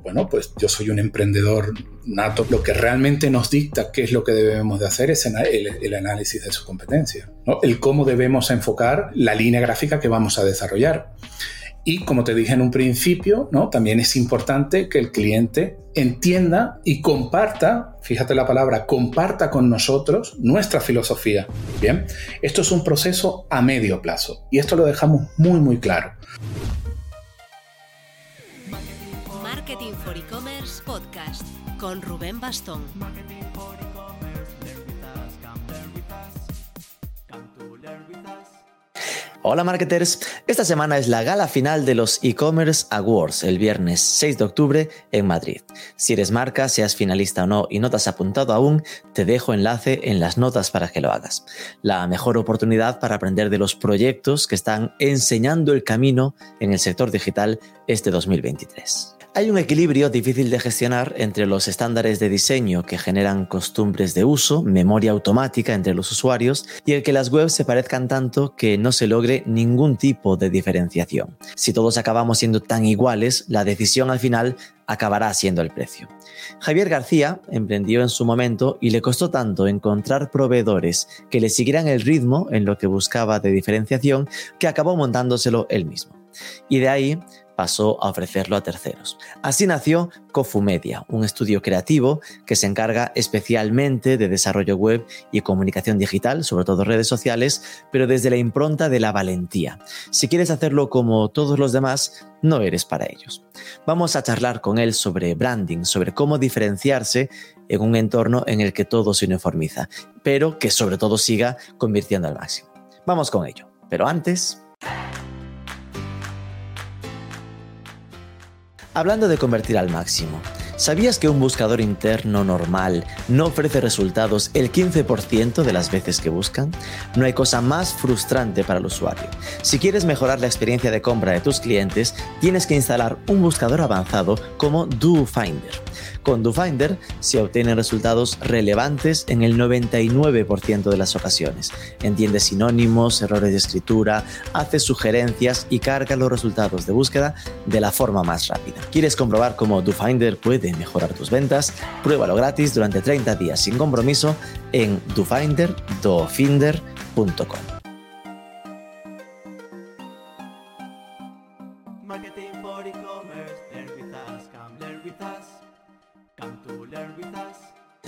bueno, pues yo soy un emprendedor nato. Lo que realmente nos dicta qué es lo que debemos de hacer es el, análisis de su competencia, el cómo debemos enfocar la línea gráfica que vamos a desarrollar. Y como te dije en un principio, ¿no? también es importante que el cliente entienda y comparta, fíjate la palabra, comparta con nosotros nuestra filosofía. Bien, esto es un proceso a medio plazo y esto lo dejamos muy, muy claro. Marketing for E-Commerce Podcast con Rubén Bastón. Hola marketers, esta semana es la gala final de los e-commerce awards el viernes 6 de octubre en Madrid. Si eres marca, seas finalista o no y no te has apuntado aún, te dejo enlace en las notas para que lo hagas. La mejor oportunidad para aprender de los proyectos que están enseñando el camino en el sector digital este 2023. Hay un equilibrio difícil de gestionar entre los estándares de diseño que generan costumbres de uso, memoria automática entre los usuarios y el que las webs se parezcan tanto que no se logre ningún tipo de diferenciación. Si todos acabamos siendo tan iguales, la decisión al final acabará siendo el precio. Javier García emprendió en su momento y le costó tanto encontrar proveedores que le siguieran el ritmo en lo que buscaba de diferenciación que acabó montándoselo él mismo. Y de ahí pasó a ofrecerlo a terceros. Así nació Cofumedia, un estudio creativo que se encarga especialmente de desarrollo web y comunicación digital, sobre todo redes sociales, pero desde la impronta de la valentía. Si quieres hacerlo como todos los demás, no eres para ellos. Vamos a charlar con él sobre branding, sobre cómo diferenciarse en un entorno en el que todo se uniformiza, pero que sobre todo siga convirtiendo al máximo. Vamos con ello. Pero antes... Hablando de convertir al máximo, ¿sabías que un buscador interno normal no ofrece resultados el 15% de las veces que buscan? No hay cosa más frustrante para el usuario. Si quieres mejorar la experiencia de compra de tus clientes, tienes que instalar un buscador avanzado como DoFinder. Con DoFinder se obtienen resultados relevantes en el 99% de las ocasiones. Entiende sinónimos, errores de escritura, hace sugerencias y carga los resultados de búsqueda de la forma más rápida. ¿Quieres comprobar cómo DoFinder puede mejorar tus ventas? Pruébalo gratis durante 30 días sin compromiso en dofinder.com.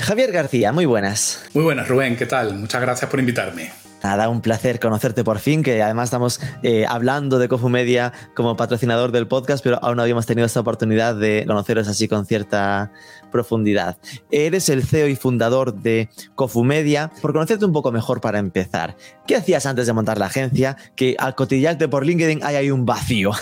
Javier García, muy buenas. Muy buenas, Rubén, ¿qué tal? Muchas gracias por invitarme. Nada, un placer conocerte por fin, que además estamos eh, hablando de Cofumedia como patrocinador del podcast, pero aún no habíamos tenido esta oportunidad de conoceros así con cierta profundidad. Eres el CEO y fundador de Cofumedia. Por conocerte un poco mejor para empezar, ¿qué hacías antes de montar la agencia? Que al cotillarte por LinkedIn hay ahí un vacío.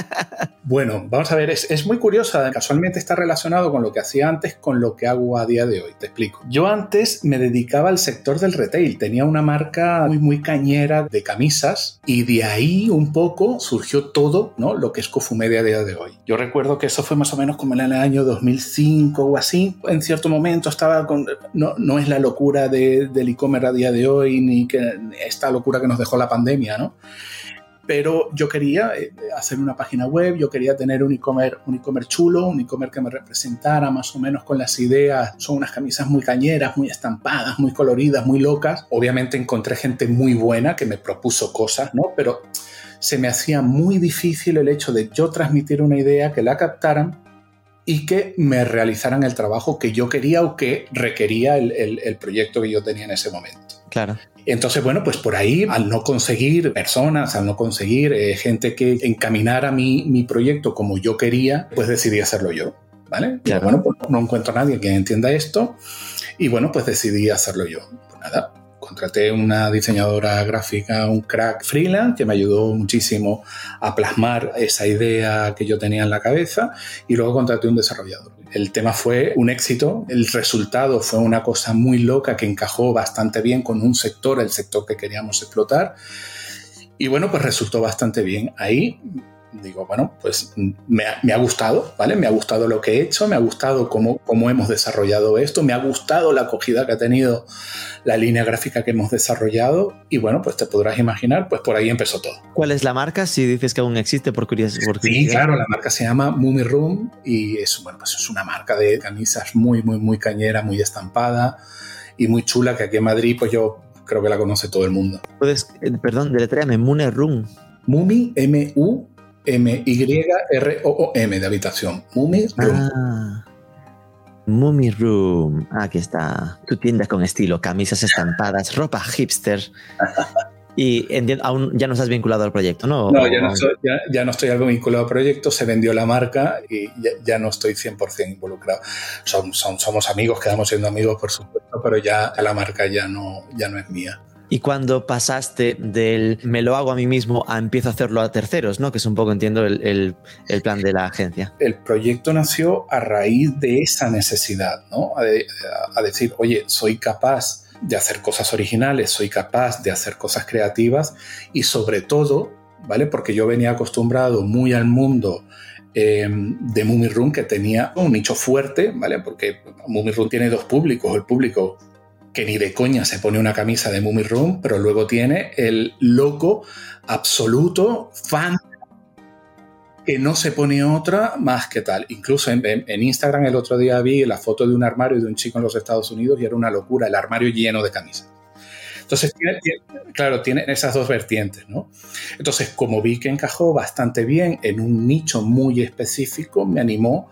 bueno, vamos a ver, es, es muy curiosa. Casualmente está relacionado con lo que hacía antes con lo que hago a día de hoy. Te explico. Yo antes me dedicaba al sector del retail. Tenía una marca muy, muy cañera de camisas y de ahí un poco surgió todo ¿no? lo que es Cofumedia a día de hoy. Yo recuerdo que eso fue más o menos como en el año 2005 o así. En cierto momento estaba con... No, no es la locura de, del e-commerce a día de hoy ni que esta locura que nos dejó la pandemia, ¿no? Pero yo quería eh, hacer una página web, yo quería tener un e-commerce un e chulo, un e-commerce que me representara más o menos con las ideas. Son unas camisas muy cañeras, muy estampadas, muy coloridas, muy locas. Obviamente encontré gente muy buena que me propuso cosas, ¿no? Pero se me hacía muy difícil el hecho de yo transmitir una idea, que la captaran y que me realizaran el trabajo que yo quería o que requería el proyecto que yo tenía en ese momento. Claro. Entonces, bueno, pues por ahí, al no conseguir personas, al no conseguir eh, gente que encaminara mi, mi proyecto como yo quería, pues decidí hacerlo yo. ¿Vale? Claro. bueno, pues no encuentro a nadie que entienda esto y bueno, pues decidí hacerlo yo. Pues nada, contraté una diseñadora gráfica, un crack freelance, que me ayudó muchísimo a plasmar esa idea que yo tenía en la cabeza y luego contraté un desarrollador. El tema fue un éxito, el resultado fue una cosa muy loca que encajó bastante bien con un sector, el sector que queríamos explotar. Y bueno, pues resultó bastante bien. Ahí digo, bueno, pues me ha, gustado, ¿vale? Me ha gustado lo que he hecho, me ha gustado cómo, cómo hemos desarrollado esto, me ha gustado la acogida que ha tenido la línea gráfica que hemos desarrollado y bueno, pues te podrás imaginar, pues por ahí empezó todo. ¿Cuál es la marca? Si dices que aún existe por curiosidad. Sí, claro, la marca se llama Mummy Room y es, bueno, pues es una marca de camisas muy, muy, muy cañera, muy estampada y muy chula que aquí en Madrid pues yo creo que la conoce todo el mundo. Puedes, eh, perdón, deletréame, Mummy Room. Mummy, M-U M-Y-R-O-O-M de habitación. Mummy Room. Ah, Mummy Room. Aquí está. Tu tienda con estilo, camisas estampadas, ropa hipster. Y aún ya no estás vinculado al proyecto, ¿no? No, ya no, estoy, algo vinculado al proyecto, se vendió la marca y ya, no estoy 100% involucrado. Son, somos amigos, quedamos siendo amigos, por supuesto, pero ya la marca ya no, ya no es mía. Y cuando pasaste del me lo hago a mí mismo a empiezo a hacerlo a terceros, ¿no? Que es un poco, entiendo, el, plan de la agencia. El proyecto nació a raíz de esa necesidad, ¿no? a decir, oye, soy capaz de hacer cosas originales, soy capaz de hacer cosas creativas y sobre todo, ¿vale? Porque yo venía acostumbrado muy al mundo eh, de Mummy Room que tenía un nicho fuerte, ¿vale? Porque Mummy Room tiene dos públicos, el público que ni de coña se pone una camisa de Mummy Room, pero luego tiene el loco absoluto fan que no se pone otra más que tal. Incluso en, Instagram el otro día vi la foto de un armario de un chico en los Estados Unidos y era una locura, el armario lleno de camisas. Entonces, claro, tiene esas dos vertientes, ¿no? Entonces, como vi que encajó bastante bien en un nicho muy específico, me animó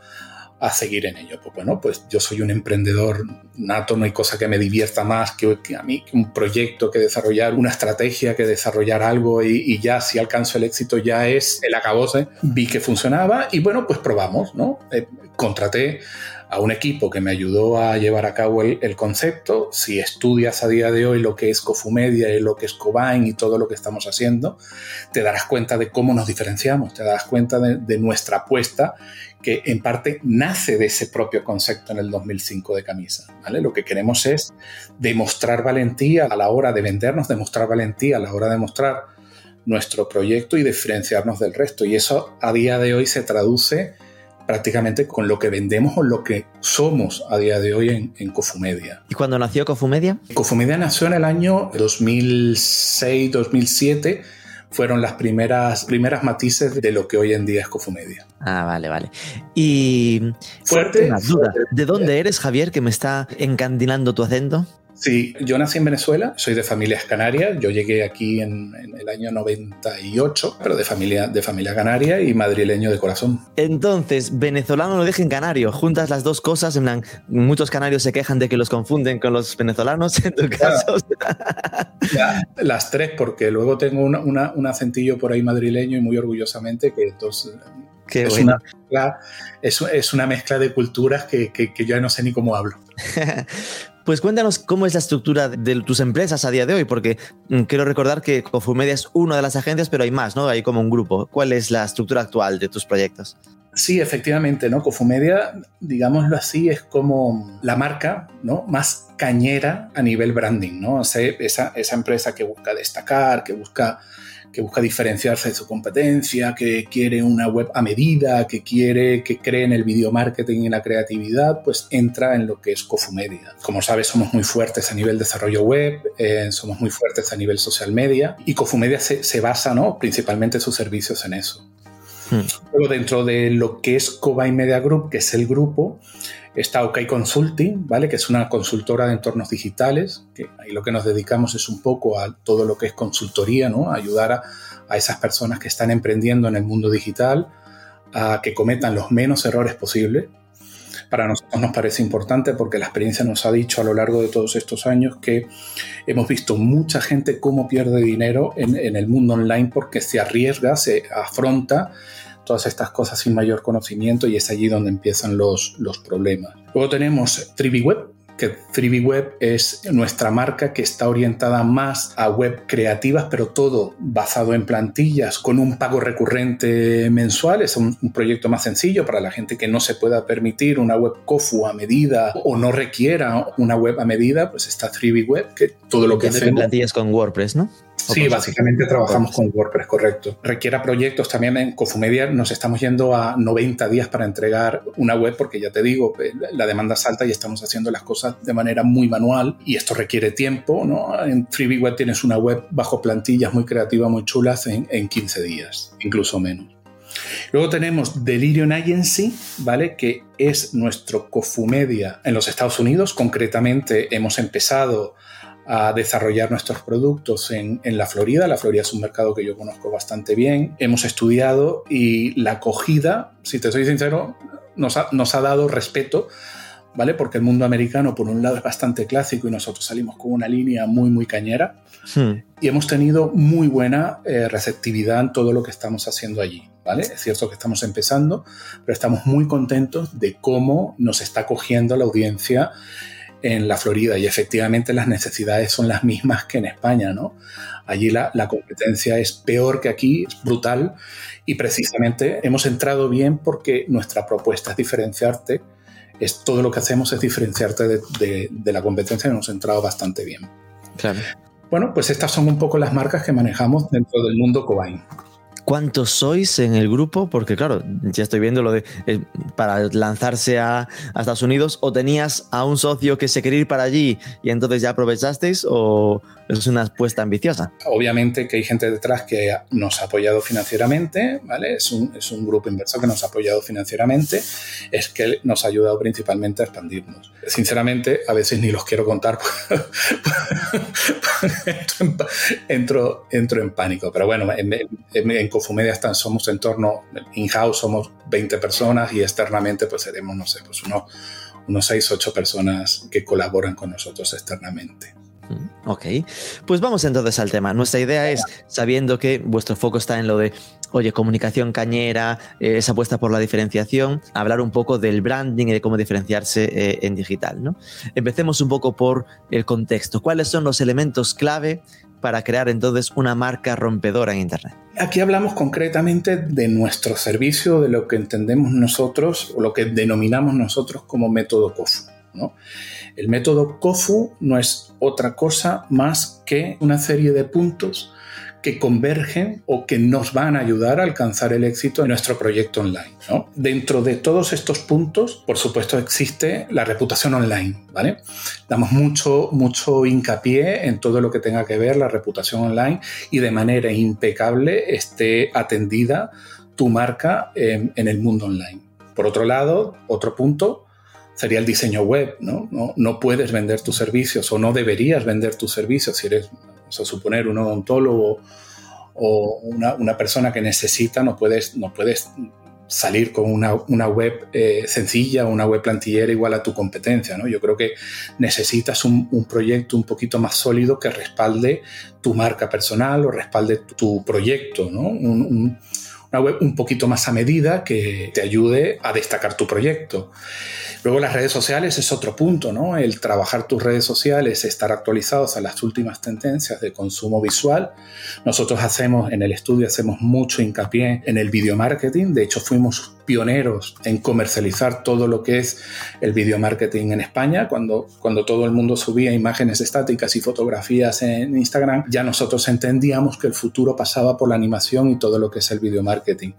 a seguir en ello. Pues bueno, pues yo soy un emprendedor nato, no hay cosa que me divierta más que, a mí que un proyecto, que desarrollar una estrategia, que desarrollar algo y, ya si alcanzo el éxito ya es el acabose. Vi que funcionaba y bueno, pues probamos, ¿no? Eh, contraté a un equipo que me ayudó a llevar a cabo el, concepto. Si estudias a día de hoy lo que es Cofumedia y lo que es Cobain y todo lo que estamos haciendo, te darás cuenta de cómo nos diferenciamos, te darás cuenta de, nuestra apuesta que en parte nace de ese propio concepto en el 2005 de camisa. ¿vale? Lo que queremos es demostrar valentía a la hora de vendernos, demostrar valentía a la hora de mostrar nuestro proyecto y diferenciarnos del resto. Y eso a día de hoy se traduce prácticamente con lo que vendemos o lo que somos a día de hoy en, en Cofumedia. ¿Y cuándo nació Cofumedia? Cofumedia nació en el año 2006-2007 fueron las primeras, primeras matices de lo que hoy en día es Cofumedia. Ah, vale, vale. Y fuerte, una duda. ¿De dónde eres, Javier, que me está encandilando tu acento? Sí, yo nací en Venezuela, soy de familias canarias, yo llegué aquí en, el año 98, pero de familia, de familia canaria y madrileño de corazón. Entonces, venezolano no dejen canario, juntas las dos cosas, en plan, muchos canarios se quejan de que los confunden con los venezolanos, en tu caso. las tres, porque luego tengo un acentillo por ahí madrileño y muy orgullosamente que entonces... es, una mezcla, es, una mezcla de culturas que, que, que, yo ya no sé ni cómo hablo. Pues cuéntanos cómo es la estructura de tus empresas a día de hoy, porque mm, quiero recordar que Cofumedia es una de las agencias, pero hay más, ¿no? Hay como un grupo. ¿Cuál es la estructura actual de tus proyectos? Sí, efectivamente, ¿no? Cofumedia, digámoslo así, es como la marca ¿no? más cañera a nivel branding, ¿no? esa, esa empresa que busca destacar, que busca que busca diferenciarse de su competencia, que quiere una web a medida, que quiere, que cree en el video marketing y la creatividad, pues entra en lo que es Cofumedia. Como sabes, somos muy fuertes a nivel desarrollo web, eh, somos muy fuertes a nivel social media y Cofumedia se, se basa, ¿no? Principalmente sus servicios en eso. Hmm. Luego dentro de lo que es Cobain Media Group, que es el grupo, Está OK Consulting, ¿vale? Que es una consultora de entornos digitales, que ahí lo que nos dedicamos es un poco a todo lo que es consultoría, ¿no? ayudar a, a esas personas que están emprendiendo en el mundo digital a que cometan los menos errores posibles. Para nosotros nos parece importante porque la experiencia nos ha dicho a lo largo de todos estos años que hemos visto mucha gente cómo pierde dinero en, el mundo online porque se arriesga, se afronta todas estas cosas sin mayor conocimiento y es allí donde empiezan los, los problemas. Luego tenemos TriviWeb, que FreeBeeWeb es nuestra marca que está orientada más a web creativas, pero todo basado en plantillas con un pago recurrente mensual. Es un, proyecto más sencillo para la gente que no se pueda permitir una web COFU a medida o no requiera una web a medida, pues está FreeBeeWeb, que todo lo que hace plantillas con WordPress, ¿no? Sí, básicamente trabajamos con WordPress, correcto. Requiera proyectos también en Cofumedia. Nos estamos yendo a 90 días para entregar una web porque ya te digo, eh, la demanda es alta y estamos haciendo las cosas de manera muy manual y esto requiere tiempo. ¿no? En Freebie Web tienes una web bajo plantillas muy creativa, muy chulas en, en 15 días, incluso menos. Luego tenemos Delirium Agency, ¿vale? Que es nuestro Cofumedia en los Estados Unidos. Concretamente, hemos empezado a desarrollar nuestros productos en, la Florida. La Florida es un mercado que yo conozco bastante bien. Hemos estudiado y la acogida, si te soy sincero, nos ha, nos ha dado respeto ¿vale? Porque el mundo americano, por un lado, es bastante clásico y nosotros salimos con una línea muy, muy cañera. Hmm. Y hemos tenido muy buena eh, receptividad en todo lo que estamos haciendo allí, ¿vale? Es cierto que estamos empezando, pero estamos muy contentos de cómo nos está cogiendo la audiencia en la Florida y efectivamente las necesidades son las mismas que en España, ¿no? Allí la, competencia es peor que aquí, es brutal y precisamente hemos entrado bien porque nuestra propuesta es diferenciarte, es todo lo que hacemos es diferenciarte de, de la competencia y hemos entrado bastante bien. Claro. Bueno, pues estas son un poco las marcas que manejamos dentro del mundo Cobain. ¿Cuántos sois en el grupo? Porque claro, ya estoy viendo lo de eh, para lanzarse a, Estados Unidos, o tenías a un socio que se quería ir para allí y entonces ya aprovechasteis, o es una apuesta ambiciosa. Obviamente que hay gente detrás que nos ha apoyado financieramente, ¿vale? Es un, es un grupo inversor que nos ha apoyado financieramente, es que nos ha ayudado principalmente a expandirnos. Sinceramente, a veces ni los quiero contar, entro, entro, en pánico, pero bueno, en, en, en Cofumedia están, somos en torno, in-house somos 20 personas y externamente pues seremos, no sé, pues unos, unos 6, 8 personas que colaboran con nosotros externamente. Mm, ok, pues vamos entonces al tema. Nuestra idea es, sabiendo que vuestro foco está en lo de, oye, comunicación cañera, eh, esa apuesta por la diferenciación, hablar un poco del branding y de cómo diferenciarse eh, en digital. ¿no? Empecemos un poco por el contexto. ¿Cuáles son los elementos clave para crear entonces una marca rompedora en Internet? Aquí hablamos concretamente de nuestro servicio, de lo que entendemos nosotros o lo que denominamos nosotros como método COFU. El método COFU no es otra cosa más que una serie de puntos que convergen o que nos van a ayudar a alcanzar el éxito en nuestro proyecto online. Dentro de todos estos puntos, por supuesto, existe la reputación online. ¿vale? Damos mucho, mucho hincapié en todo lo que tenga que ver la reputación online y de manera impecable esté atendida tu marca en, el mundo online. Por otro lado, otro punto, sería el diseño web. ¿no? puedes vender tus servicios o no deberías vender tus servicios si eres o suponer un odontólogo o una, persona que necesita, no puedes, no puedes salir con una, web eh, sencilla, una web plantillera igual a tu competencia. ¿no? Yo creo que necesitas un, proyecto un poquito más sólido que respalde tu marca personal o respalde tu proyecto. ¿no? Una web un poquito más a medida que te ayude a destacar tu proyecto. Luego las redes sociales es otro punto, ¿no? El trabajar tus redes sociales, estar actualizados a las últimas tendencias de consumo visual. Nosotros hacemos en el estudio hacemos mucho hincapié en el video marketing. De hecho, fuimos pioneros en comercializar todo lo que es el video marketing en España. Cuando, cuando todo el mundo subía imágenes estáticas y fotografías en Instagram, ya nosotros entendíamos que el futuro pasaba por la animación y todo lo que es el video marketing.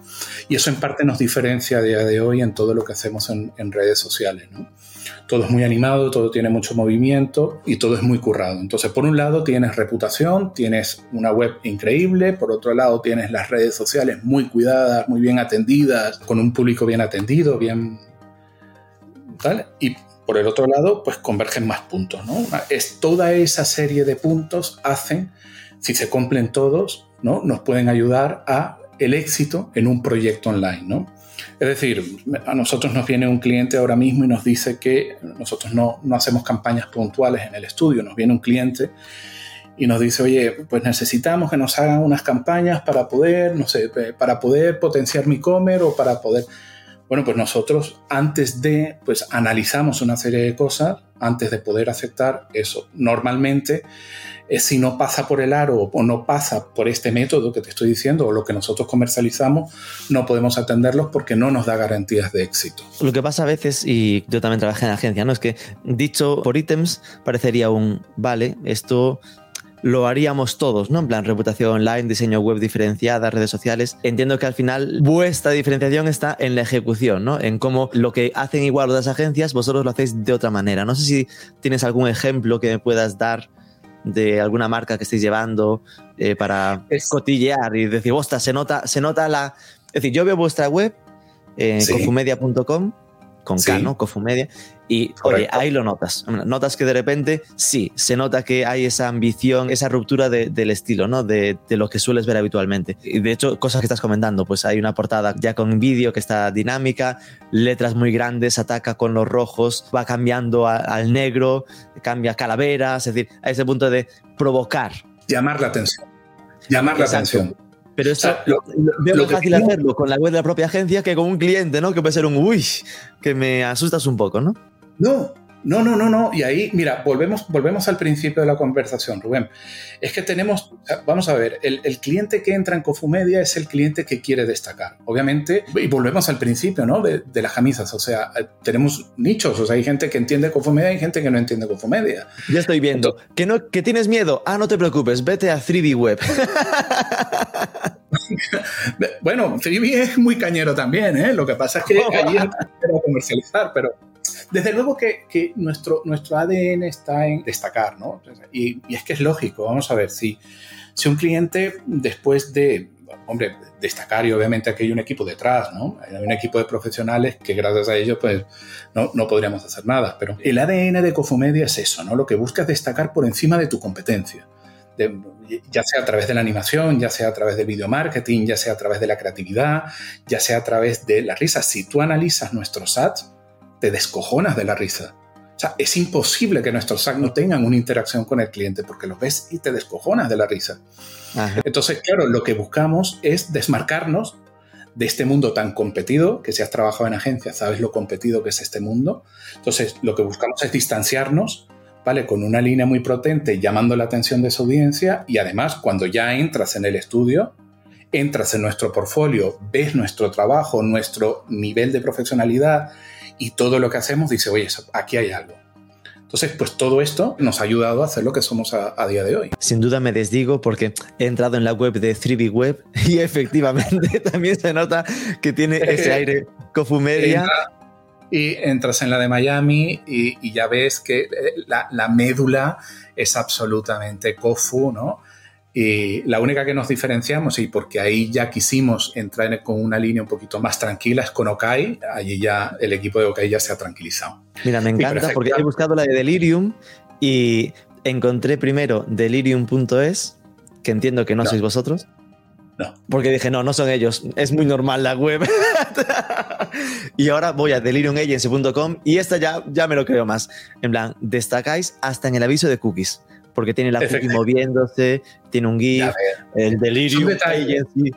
Y eso en parte nos diferencia a día de hoy en todo lo que hacemos en, en redes sociales. ¿no? Todo es muy animado, todo tiene mucho movimiento y todo es muy currado. Entonces, por un lado tienes reputación, tienes una web increíble, por otro lado tienes las redes sociales muy cuidadas, muy bien atendidas, con un público bien atendido, bien... ¿Vale? Y por el otro lado, pues convergen más puntos, ¿no? Es toda esa serie de puntos hacen, si se cumplen todos, ¿no? Nos pueden ayudar a el éxito en un proyecto online, ¿no? Es decir, a nosotros nos viene un cliente ahora mismo y nos dice que nosotros no, no hacemos campañas puntuales en el estudio, nos viene un cliente y nos dice, oye, pues necesitamos que nos hagan unas campañas para poder, no sé, para poder potenciar mi comer o para poder... Bueno, pues nosotros antes de, pues analizamos una serie de cosas antes de poder aceptar eso. Normalmente si no pasa por el aro o no pasa por este método que te estoy diciendo o lo que nosotros comercializamos, no podemos atenderlos porque no nos da garantías de éxito. Lo que pasa a veces, y yo también trabajé en agencia, ¿no? Es que dicho por ítems parecería un, vale, esto lo haríamos todos, ¿no? En plan, reputación online, diseño web diferenciada, redes sociales. Entiendo que al final vuestra diferenciación está en la ejecución, ¿no? En cómo lo que hacen igual otras agencias, vosotros lo hacéis de otra manera. No sé si tienes algún ejemplo que me puedas dar de alguna marca que estéis llevando eh, para cotillear y decir, ostras, se nota, se nota la... Es decir, yo veo vuestra web en cofumedia.com con K, ¿no? Cofumedia. Y oye, ahí lo notas. Notas que de repente, sí, se nota que hay esa ambición, esa ruptura del estilo, ¿no? De, lo que sueles ver habitualmente. Y de hecho, cosas que estás comentando, pues hay una portada ya con vídeo que está dinámica, letras muy grandes, ataca con los rojos, va cambiando al negro, cambia calaveras, es decir, a ese punto de provocar. Llamar la atención. Llamar la atención. Pero eso lo, veo más fácil hacerlo con la web de la propia agencia que con un cliente, ¿no? Que puede ser un uy, que me asustas un poco, ¿no? No, no, no, no, no. Y ahí, mira, volvemos, volvemos al principio de la conversación, Rubén. Es que tenemos, vamos a ver, el, cliente que entra en Cofumedia es el cliente que quiere destacar. Obviamente, y volvemos al principio, ¿no? De, las camisas. O sea, tenemos nichos. O sea, hay gente que entiende Cofumedia y gente que no entiende Cofumedia. Ya estoy viendo. ¿Que, no, ¿Que tienes miedo? Ah, no te preocupes, vete a 3D Web. bueno, 3D es muy cañero también, ¿eh? Lo que pasa es que allí es comercializar, pero desde luego que, nuestro, ADN está en destacar, ¿no? Y, es que es lógico, vamos a ver, si, si un cliente después de, hombre, destacar y obviamente aquí hay un equipo detrás, ¿no? Hay un equipo de profesionales que gracias a ellos pues no, no podríamos hacer nada, pero el ADN de Cofomedia es eso, ¿no? Lo que busca es destacar por encima de tu competencia. ya sea a través de la animación, ya sea a través del video marketing, ya sea a través de la creatividad, ya sea a través de la risa. Si tú analizas nuestros ads, te descojonas de la risa. O sea, es imposible que nuestros SAC no tengan una interacción con el cliente porque los ves y te descojonas de la risa. Entonces, claro, lo que buscamos es desmarcarnos de este mundo tan competido, que si has trabajado en agencia sabes lo competido que es este mundo. Entonces, lo que buscamos es distanciarnos, ¿vale? Con una línea muy potente llamando la atención de su audiencia y además cuando ya entras en el estudio, entras en nuestro portfolio, ves nuestro trabajo, nuestro nivel de profesionalidad, y todo lo que hacemos dice, oye, aquí hay algo. Entonces, pues todo esto nos ha ayudado a hacer lo que somos a, día de hoy. Sin duda me desdigo porque he entrado en la web de 3B Web y efectivamente también se nota que tiene ese aire cofumedia. y entras en la de Miami y, ya ves que eh, la, la, médula es absolutamente cofu, ¿no? Y la única que nos diferenciamos, y porque ahí ya quisimos entrar con una línea un poquito más tranquila, es con Okai. Allí ya el equipo de Okai ya se ha tranquilizado. Mira, me encanta porque he buscado la de Delirium y encontré primero delirium.es, que entiendo que no, sois vosotros. No. Porque dije, no, no son ellos. Es muy normal la web. y ahora voy a deliriumagency.com y esta ya, ya me lo creo más. En plan, destacáis hasta en el aviso de cookies porque tiene la cookie moviéndose, tiene un GIF, el delirio.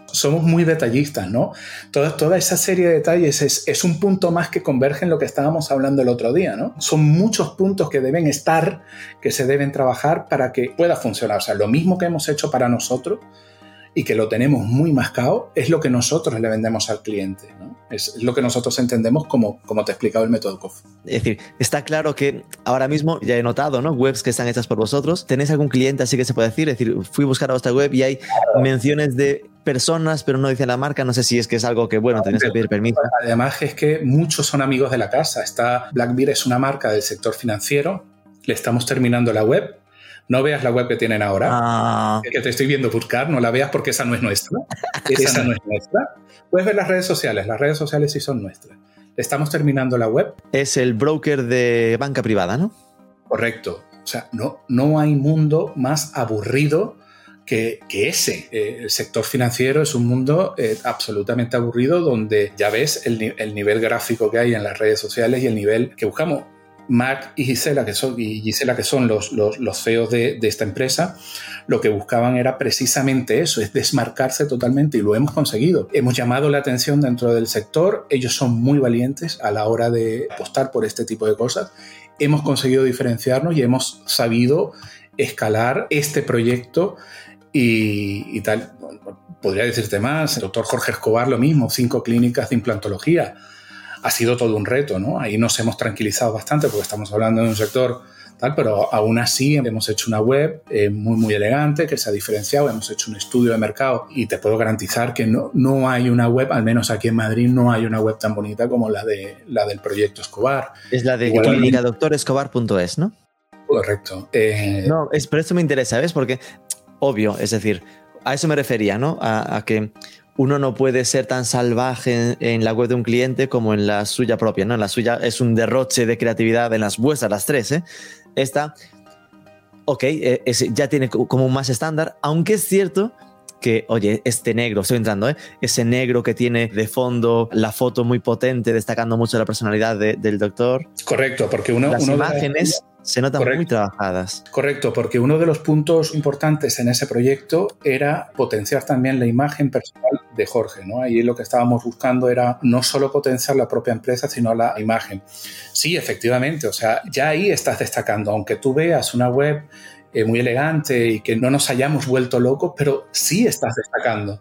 Somos muy detallistas, ¿no? Toda, toda esa serie de detalles es, es, un punto más que converge en lo que estábamos hablando el otro día, ¿no? Son muchos puntos que deben estar, que se deben trabajar para que pueda funcionar. O sea, lo mismo que hemos hecho para nosotros, y que lo tenemos muy mascado, es lo que nosotros le vendemos al cliente. Es lo que nosotros entendemos como, como te he explicado el método COF. Es decir, está claro que ahora mismo ya he notado, ¿no? Webs que están hechas por vosotros. ¿Tenéis algún cliente así que se puede decir? Es decir, fui a buscar a vuestra web y hay menciones de personas, pero no dice la marca. No sé si es que es algo que, bueno, tenéis que pedir permiso. Además, es que muchos son amigos de la casa. Está Blackbeard es una marca del sector financiero. Le estamos terminando la web no veas la web que tienen ahora, ah. que te estoy viendo buscar, no la veas porque esa no es nuestra. esa no es nuestra. Puedes ver las redes sociales, las redes sociales sí son nuestras. Estamos terminando la web. Es el broker de banca privada, ¿no? Correcto. O sea, no, no hay mundo más aburrido que, que, ese. Eh, el sector financiero es un mundo eh, absolutamente aburrido donde ya ves el, el, nivel gráfico que hay en las redes sociales y el nivel que buscamos. Mac y Gisela, que son, y Gisela, que son los, los, los CEOs de, de, esta empresa, lo que buscaban era precisamente eso, es desmarcarse totalmente y lo hemos conseguido. Hemos llamado la atención dentro del sector, ellos son muy valientes a la hora de apostar por este tipo de cosas. Hemos conseguido diferenciarnos y hemos sabido escalar este proyecto y, y tal. Podría decirte más, el doctor Jorge Escobar lo mismo, cinco clínicas de implantología ha sido todo un reto, ¿no? Ahí nos hemos tranquilizado bastante porque estamos hablando de un sector tal, pero aún así hemos hecho una web eh, muy, muy elegante que se ha diferenciado, hemos hecho un estudio de mercado y te puedo garantizar que no, no hay una web, al menos aquí en Madrid, no hay una web tan bonita como la, de, la del proyecto Escobar. Es la de clinicadoctorescobar.es, ¿no? Correcto. Eh, no, es, pero esto me interesa, ¿ves? Porque, obvio, es decir, a eso me refería, ¿no? A, que uno no puede ser tan salvaje en, la web de un cliente como en la suya propia, ¿no? En la suya es un derroche de creatividad en las vuestras, las tres, ¿eh? Esta, ok, eh, ya tiene como un más estándar, aunque es cierto que, oye, este negro, estoy entrando, ¿eh? ese negro que tiene de fondo la foto muy potente, destacando mucho la personalidad del doctor. Correcto, porque uno... Las uno imágenes se notan muy trabajadas. Correcto, porque uno de los puntos importantes en ese proyecto era potenciar también la imagen personal de Jorge. ¿no? Ahí lo que estábamos buscando era no solo potenciar la propia empresa, sino la imagen. Sí, efectivamente, o sea, ya ahí estás destacando, aunque tú veas una web eh, muy elegante y que no nos hayamos vuelto locos, pero sí estás destacando.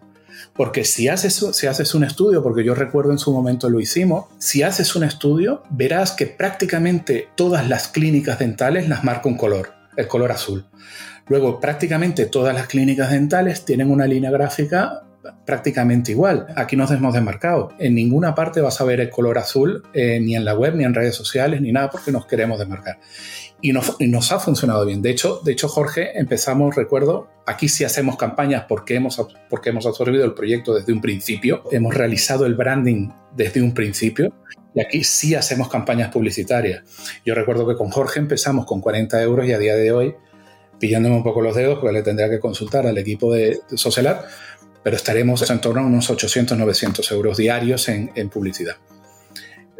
Porque si haces, un estudio, porque yo recuerdo en su momento lo hicimos, si haces un estudio, verás que prácticamente todas las clínicas dentales las marca un color, el color azul. Luego, prácticamente todas las clínicas dentales tienen una línea gráfica prácticamente igual. Aquí nos hemos desmarcado. En ninguna parte vas a ver el color azul, eh, ni en la web, ni en redes sociales, ni nada, porque nos queremos desmarcar. Y nos, ha funcionado bien. De hecho, de hecho, Jorge, empezamos, recuerdo, aquí sí hacemos campañas porque hemos, porque hemos absorbido el proyecto desde un principio, hemos realizado el branding desde un principio. Y aquí sí hacemos campañas publicitarias. Yo recuerdo que con Jorge empezamos con 40 euros y a día de hoy, pillándome un poco los dedos, porque le tendría que consultar al equipo de, de pero estaremos en torno a unos 800-900 euros diarios en publicidad.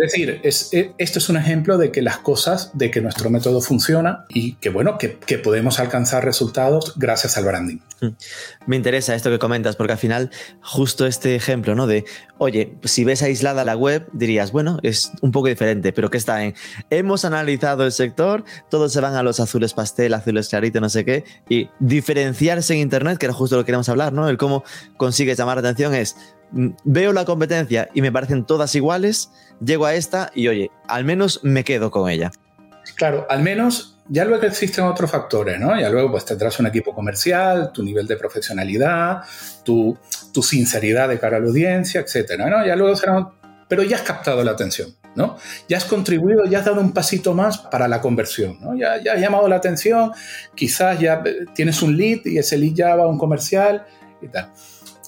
Es decir, es, e, esto es un ejemplo de que las cosas, de que nuestro método funciona y que, bueno, que, que, podemos alcanzar resultados gracias al branding. Mm. Me interesa esto que comentas, porque al final, justo este ejemplo, ¿no? De, oye, si ves aislada la web, dirías, bueno, es un poco diferente, pero ¿qué está en? Hemos analizado el sector, todos se van a los azules pastel, azules clarito, no sé qué, y diferenciarse en Internet, que era justo lo que queríamos hablar, ¿no? El cómo consigues llamar la atención es, mm, veo la competencia y me parecen todas iguales, llego a esta y oye, al menos me quedo con ella. Claro, al menos ya luego existen otros factores, ¿no? Ya luego pues tendrás un equipo comercial, tu nivel de profesionalidad, tu, sinceridad de cara a la audiencia, etcétera, ¿no? Ya luego será... Pero ya has captado la atención, ¿no? Ya has contribuido, ya has dado un pasito más para la conversión, ¿no? Ya, ya has llamado la atención, quizás ya tienes un lead y ese lead ya va a un comercial y tal.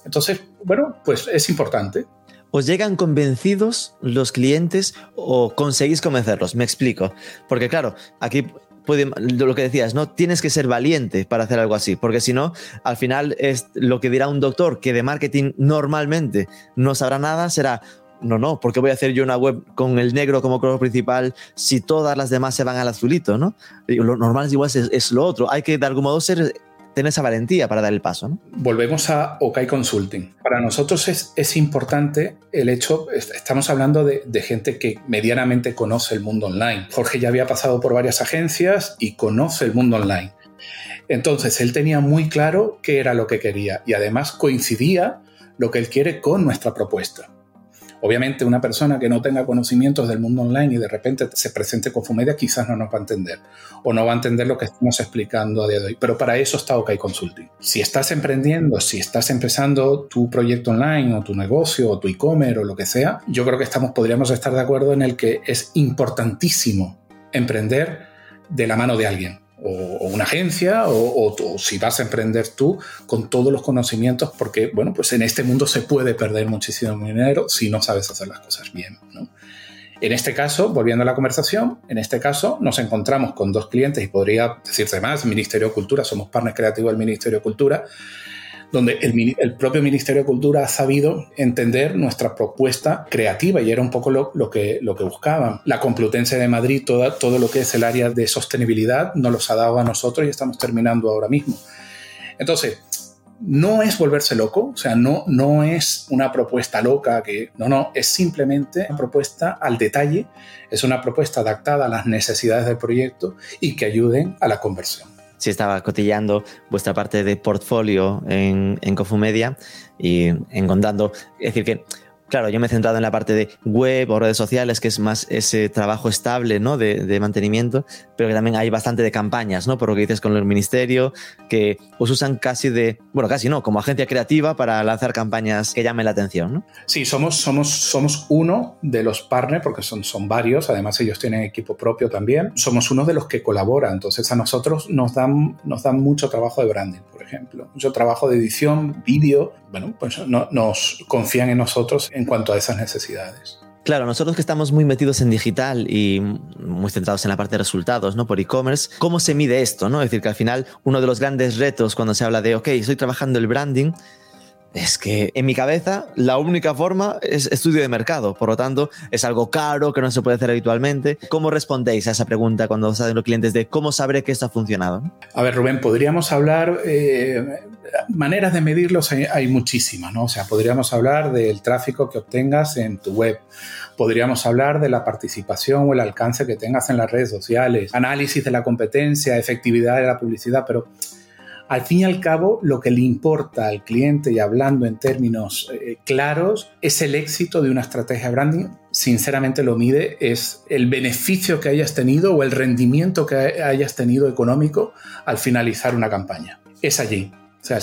Entonces, bueno, pues es importante. ¿Os llegan convencidos los clientes o conseguís convencerlos? Me explico. Porque claro, aquí lo que decías, ¿no? Tienes que ser valiente para hacer algo así, porque si no, al final es lo que dirá un doctor que de marketing normalmente no sabrá nada, será, no, no, ¿por qué voy a hacer yo una web con el negro como color principal si todas las demás se van al azulito, ¿no? Lo normal es igual es, es lo otro. Hay que de algún modo ser tener esa valentía para dar el paso. ¿no? Volvemos a OK Consulting. Para nosotros es, es importante el hecho, estamos hablando de, de, gente que medianamente conoce el mundo online. Jorge ya había pasado por varias agencias y conoce el mundo online. Entonces, él tenía muy claro qué era lo que quería y además coincidía lo que él quiere con nuestra propuesta. Obviamente una persona que no tenga conocimientos del mundo online y de repente se presente con Fumedia quizás no nos va a entender o no va a entender lo que estamos explicando a día de hoy. Pero para eso está OK Consulting. Si estás emprendiendo, si estás empezando tu proyecto online o tu negocio o tu e-commerce o lo que sea, yo creo que estamos, podríamos estar de acuerdo en el que es importantísimo emprender de la mano de alguien o, una agencia o, si vas a emprender tú con todos los conocimientos porque, bueno, pues en este mundo se puede perder muchísimo dinero si no sabes hacer las cosas bien, ¿no? En este caso, volviendo a la conversación, en este caso nos encontramos con dos clientes y podría decirse más, Ministerio de Cultura, somos partner creativo del Ministerio de Cultura, donde el, propio Ministerio de Cultura ha sabido entender nuestra propuesta creativa y era un poco lo, que, lo que buscaban. La Complutense de Madrid, todo lo que es el área de sostenibilidad, nos los ha dado a nosotros y estamos terminando ahora mismo. Entonces, no es volverse loco, o sea, no, no es una propuesta loca que, no, no, es simplemente una propuesta al detalle, es una propuesta adaptada a las necesidades del proyecto y que ayuden a la conversión si estaba cotillando vuestra parte de portfolio en, en Cofumedia y encontrando, es decir, que Claro, yo me he centrado en la parte de web o redes sociales, que es más ese trabajo estable, ¿no? De, mantenimiento, pero que también hay bastante de campañas, ¿no? Por lo que dices con el ministerio, que os usan casi de, bueno, casi no, como agencia creativa para lanzar campañas que llamen la atención, ¿no? Sí, somos, somos, somos uno de los partners, porque son, son varios, además ellos tienen equipo propio también, somos uno de los que colabora, entonces a nosotros nos dan, nos dan mucho trabajo de branding, por ejemplo, mucho trabajo de edición, vídeo, bueno, pues no, nos confían en nosotros en cuanto a esas necesidades. Claro, nosotros que estamos muy metidos en digital y muy centrados en la parte de resultados, ¿no? Por e-commerce, ¿cómo se mide esto, no? Es decir, que al final uno de los grandes retos cuando se habla de, ok, estoy trabajando el branding, es que en mi cabeza la única forma es estudio de mercado, por lo tanto es algo caro que no se puede hacer habitualmente. ¿Cómo respondéis a esa pregunta cuando os hacen los clientes de cómo sabré que esto ha funcionado? A ver, Rubén, podríamos hablar, eh, maneras de medirlos hay, muchísimas, ¿no? O sea, podríamos hablar del tráfico que obtengas en tu web, podríamos hablar de la participación o el alcance que tengas en las redes sociales, análisis de la competencia, efectividad de la publicidad, pero al fin y al cabo, lo que le importa al cliente y hablando en términos eh, claros es el éxito de una estrategia branding. Sinceramente lo mide es el beneficio que hayas tenido o el rendimiento que hayas tenido económico al finalizar una campaña. Es allí. O sea,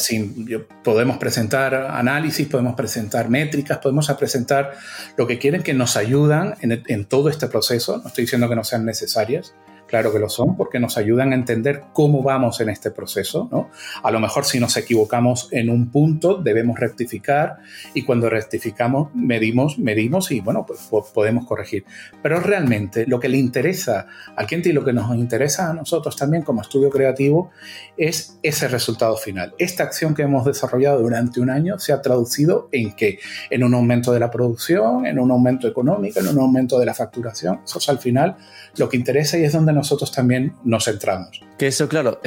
podemos presentar análisis, podemos presentar métricas, podemos presentar lo que quieren que nos ayudan en todo este proceso. No estoy diciendo que no sean necesarias, Claro que lo son porque nos ayudan a entender cómo vamos en este proceso. ¿no? A lo mejor si nos equivocamos en un punto debemos rectificar y cuando rectificamos medimos, medimos y bueno, pues podemos corregir. Pero realmente lo que le interesa al cliente y lo que nos interesa a nosotros también como estudio creativo es ese resultado final. Esta acción que hemos desarrollado durante un año se ha traducido en que en un aumento de la producción, en un aumento económico, en un aumento de la facturación. Eso es al final lo que interesa y es donde nosotros también nos centramos. Que eso, claro,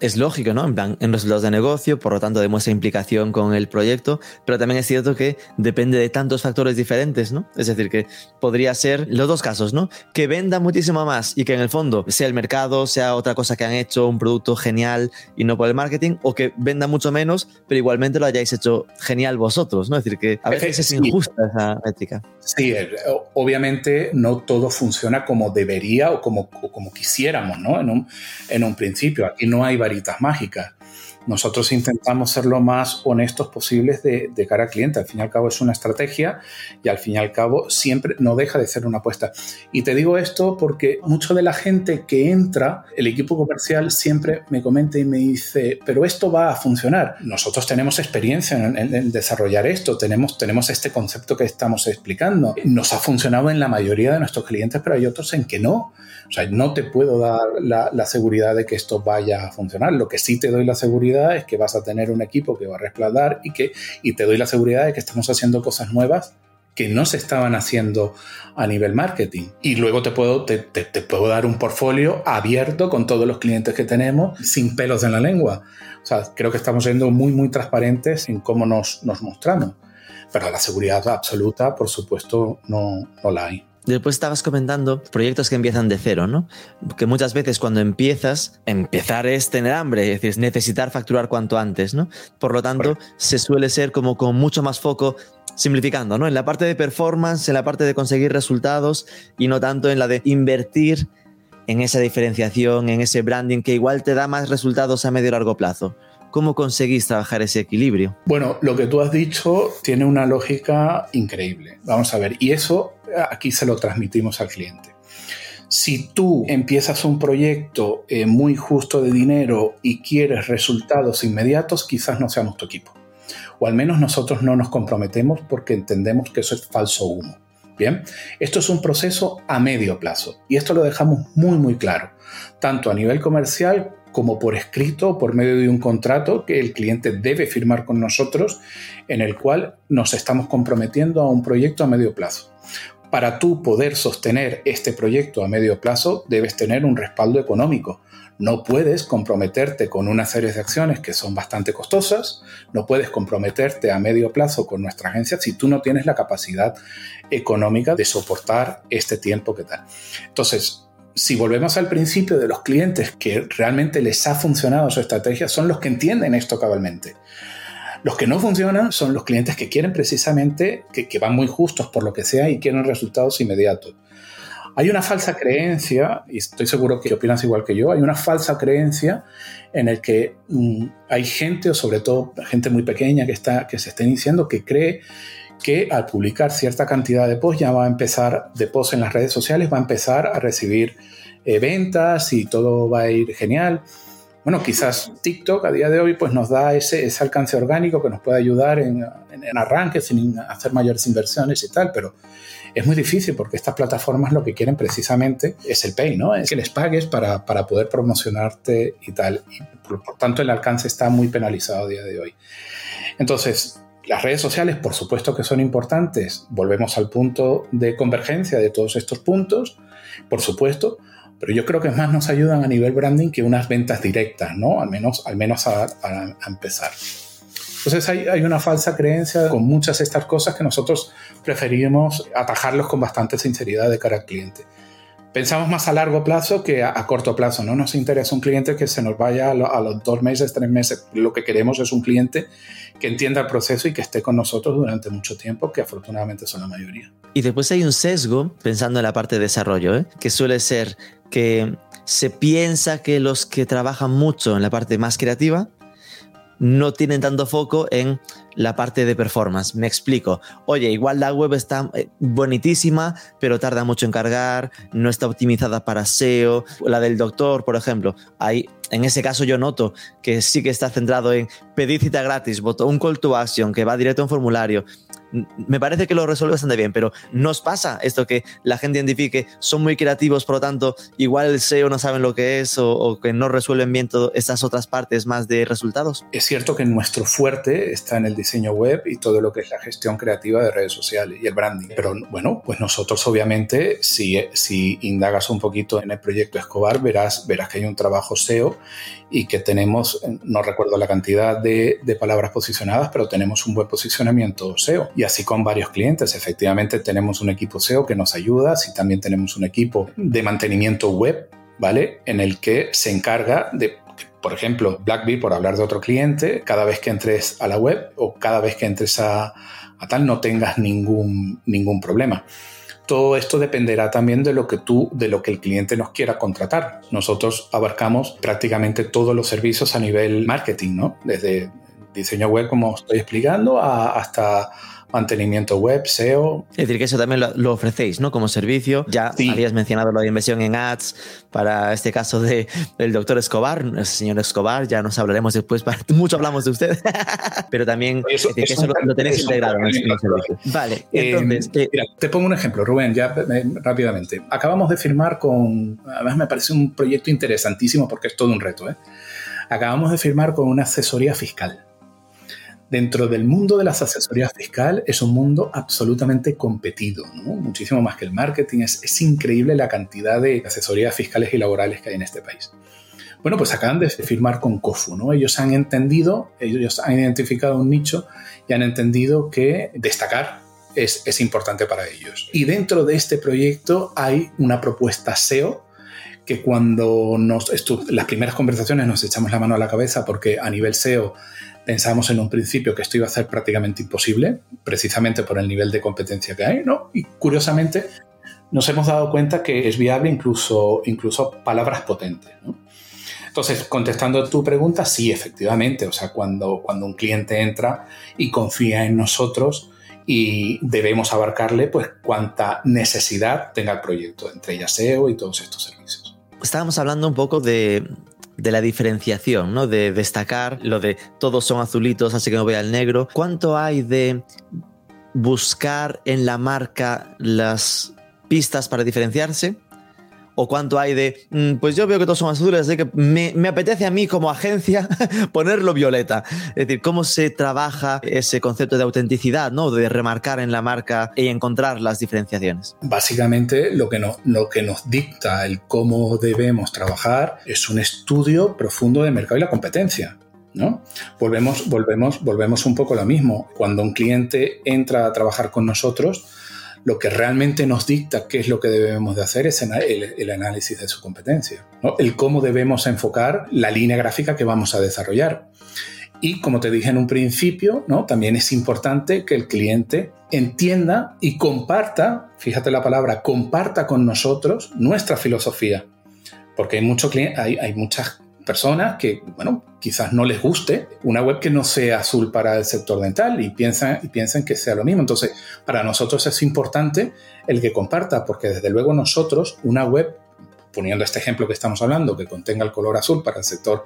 es lógico, ¿no? En plan, en resultados de negocio, por lo tanto demuestra implicación con el proyecto, pero también es cierto que depende de tantos factores diferentes, ¿no? Es decir, que podría ser los dos casos, ¿no? Que venda muchísimo más y que en el fondo sea el mercado, sea otra cosa que han hecho, un producto genial y no por el marketing, o que venda mucho menos, pero igualmente lo hayáis hecho genial vosotros, ¿no? Es decir, que a veces es injusta esa métrica. Sí, eh, obviamente no todo funciona como debería o como, como quisiéramos, ¿no? En un, en un principio. Aquí no hay varitas mágicas. Nosotros intentamos ser lo más honestos posibles de, cara al cliente. Al fin y al cabo es una estrategia y al fin y al cabo siempre no deja de ser una apuesta. Y te digo esto porque mucho de la gente que entra, el equipo comercial siempre me comenta y me dice, pero esto va a funcionar. Nosotros tenemos experiencia en, en desarrollar esto, tenemos, tenemos este concepto que estamos explicando. Nos ha funcionado en la mayoría de nuestros clientes, pero hay otros en que no. O sea, no te puedo dar la, seguridad de que esto vaya a funcionar. Lo que sí te doy la seguridad es que vas a tener un equipo que va a respaldar y que y te doy la seguridad de que estamos haciendo cosas nuevas que no se estaban haciendo a nivel marketing. Y luego te puedo, te, puedo dar un portfolio abierto con todos los clientes que tenemos, sin pelos en la lengua. O sea, creo que estamos siendo muy, muy transparentes en cómo nos, nos mostramos. Pero la seguridad absoluta, por supuesto, no, no la hay. Después estabas comentando proyectos que empiezan de cero, ¿no? Que muchas veces cuando empiezas, empezar es tener hambre, es decir, necesitar facturar cuanto antes, ¿no? Por lo tanto, se suele ser como con mucho más foco simplificando, ¿no? En la parte de performance, en la parte de conseguir resultados y no tanto en la de invertir en esa diferenciación, en ese branding que igual te da más resultados a medio y largo plazo. ¿Cómo conseguís trabajar ese equilibrio? Bueno, lo que tú has dicho tiene una lógica increíble. Vamos a ver, y eso aquí se lo transmitimos al cliente. Si tú empiezas un proyecto eh, muy justo de dinero y quieres resultados inmediatos, quizás no seamos tu equipo. O al menos nosotros no nos comprometemos porque entendemos que eso es falso humo. Bien, esto es un proceso a medio plazo y esto lo dejamos muy muy claro, tanto a nivel comercial como por escrito, por medio de un contrato que el cliente debe firmar con nosotros, en el cual nos estamos comprometiendo a un proyecto a medio plazo. Para tú poder sostener este proyecto a medio plazo, debes tener un respaldo económico. No puedes comprometerte con una serie de acciones que son bastante costosas, no puedes comprometerte a medio plazo con nuestra agencia si tú no tienes la capacidad económica de soportar este tiempo que tal. Entonces, si volvemos al principio de los clientes que realmente les ha funcionado su estrategia, son los que entienden esto cabalmente. Los que no funcionan son los clientes que quieren precisamente, que, van muy justos por lo que sea y quieren resultados inmediatos. Hay una falsa creencia, y estoy seguro que opinas igual que yo, hay una falsa creencia en el que mm, hay gente, o sobre todo gente muy pequeña que, está, que se está iniciando, que cree que al publicar cierta cantidad de posts ya va a empezar, de posts en las redes sociales, va a empezar a recibir eh, ventas y todo va a ir genial. Bueno, quizás TikTok a día de hoy pues nos da ese, ese alcance orgánico que nos puede ayudar en, en, en arranque sin hacer mayores inversiones y tal, pero es muy difícil porque estas plataformas lo que quieren precisamente es el pay, ¿no? Es que les pagues para, para poder promocionarte y tal. Y por, tanto, el alcance está muy penalizado a día de hoy. Entonces, las redes sociales, por supuesto que son importantes. Volvemos al punto de convergencia de todos estos puntos, por supuesto, pero yo creo que más nos ayudan a nivel branding que unas ventas directas, ¿no? Al menos, al menos a, empezar. Entonces hay, hay, una falsa creencia con muchas de estas cosas que nosotros preferimos atajarlos con bastante sinceridad de cara al cliente. Pensamos más a largo plazo que a, corto plazo. No nos interesa un cliente que se nos vaya a, los dos meses, tres meses. Lo que queremos es un cliente que entienda el proceso y que esté con nosotros durante mucho tiempo, que afortunadamente son la mayoría. Y después hay un sesgo, pensando en la parte de desarrollo, ¿eh? que suele ser que se piensa que los que trabajan mucho en la parte más creativa no tienen tanto foco en la parte de performance. Me explico. Oye, igual la web está eh, bonitísima, pero tarda mucho en cargar, no está optimizada para SEO. La del doctor, por ejemplo, hay, en ese caso yo noto que sí que está centrado en pedir cita gratis, un call to action que va directo a un formulario me parece que lo resuelve bastante bien, pero nos pasa esto que la gente identifique, son muy creativos, por lo tanto, igual el SEO no saben lo que es o, o que no resuelven bien todas estas otras partes más de resultados. Es cierto que nuestro fuerte está en el diseño web y todo lo que es la gestión creativa de redes sociales y el branding. Pero bueno, pues nosotros obviamente, si, si indagas un poquito en el proyecto Escobar, verás, verás que hay un trabajo SEO y que tenemos, no recuerdo la cantidad de, de palabras posicionadas, pero tenemos un buen posicionamiento SEO y así con varios clientes. Efectivamente, tenemos un equipo SEO que nos ayuda, si también tenemos un equipo de mantenimiento web, ¿vale? En el que se encarga de, por ejemplo, Blackbee, por hablar de otro cliente, cada vez que entres a la web o cada vez que entres a, tal, no tengas ningún, ningún problema todo esto dependerá también de lo que tú, de lo que el cliente nos quiera contratar. Nosotros abarcamos prácticamente todos los servicios a nivel marketing, ¿no? Desde diseño web, como estoy explicando, hasta mantenimiento web, SEO. Es decir, que eso también lo, lo ofrecéis, ¿no? Como servicio. Ya sí. habías mencionado lo de inversión en ads para este caso de, del doctor Escobar, el señor Escobar, ya nos hablaremos después, para, mucho hablamos de usted, pero también eso, es decir, que eso, lo, lo, tenéis integrado en el servicio. Vale, entonces... Eh, mira, te pongo un ejemplo, Rubén, ya eh, rápidamente. Acabamos de firmar con, además me parece un proyecto interesantísimo porque es todo un reto, ¿eh? Acabamos de firmar con una asesoría fiscal dentro del mundo de las asesorías fiscal es un mundo absolutamente competido, ¿no? muchísimo más que el marketing. Es, es, increíble la cantidad de asesorías fiscales y laborales que hay en este país. Bueno, pues acaban de firmar con COFU, ¿no? Ellos han entendido, ellos han identificado un nicho y han entendido que destacar es, es importante para ellos. Y dentro de este proyecto hay una propuesta SEO que cuando nos, las primeras conversaciones nos echamos la mano a la cabeza porque a nivel SEO Pensábamos en un principio que esto iba a ser prácticamente imposible, precisamente por el nivel de competencia que hay, ¿no? Y curiosamente nos hemos dado cuenta que es viable incluso, incluso palabras potentes. Entonces, contestando tu pregunta, sí, efectivamente, o sea, cuando, cuando un cliente entra y confía en nosotros, y debemos abarcarle pues cuanta necesidad tenga el proyecto, entre ellas SEO y todos estos servicios. Estábamos hablando un poco de, de la diferenciación, ¿no? De destacar lo de todos son azulitos, así que no voy al negro. ¿Cuánto hay de buscar en la marca las pistas para diferenciarse? O cuánto hay de, mmm, pues yo veo que todos son azules, así que me, apetece a mí como agencia ponerlo violeta. Es decir, cómo se trabaja ese concepto de autenticidad, ¿no? De remarcar en la marca y encontrar las diferenciaciones. Básicamente, lo que, lo que nos dicta el cómo debemos trabajar es un estudio profundo del mercado y la competencia. ¿No? Volvemos, volvemos, volvemos un poco a lo mismo. Cuando un cliente entra a trabajar con nosotros, lo que realmente nos dicta qué es lo que debemos de hacer es el, análisis de su competencia, el cómo debemos enfocar la línea gráfica que vamos a desarrollar. Y como te dije en un principio, ¿no? también es importante que el cliente entienda y comparta, fíjate la palabra, comparta con nosotros nuestra filosofía. Porque hay, mucho, hay, hay muchas personas que, bueno, quizás no les guste una web que no sea azul para el sector dental y piensan, piensan que sea lo mismo. Entonces, para nosotros es importante el que comparta, porque desde luego nosotros, una web, poniendo este ejemplo que estamos hablando, que contenga el color azul para el sector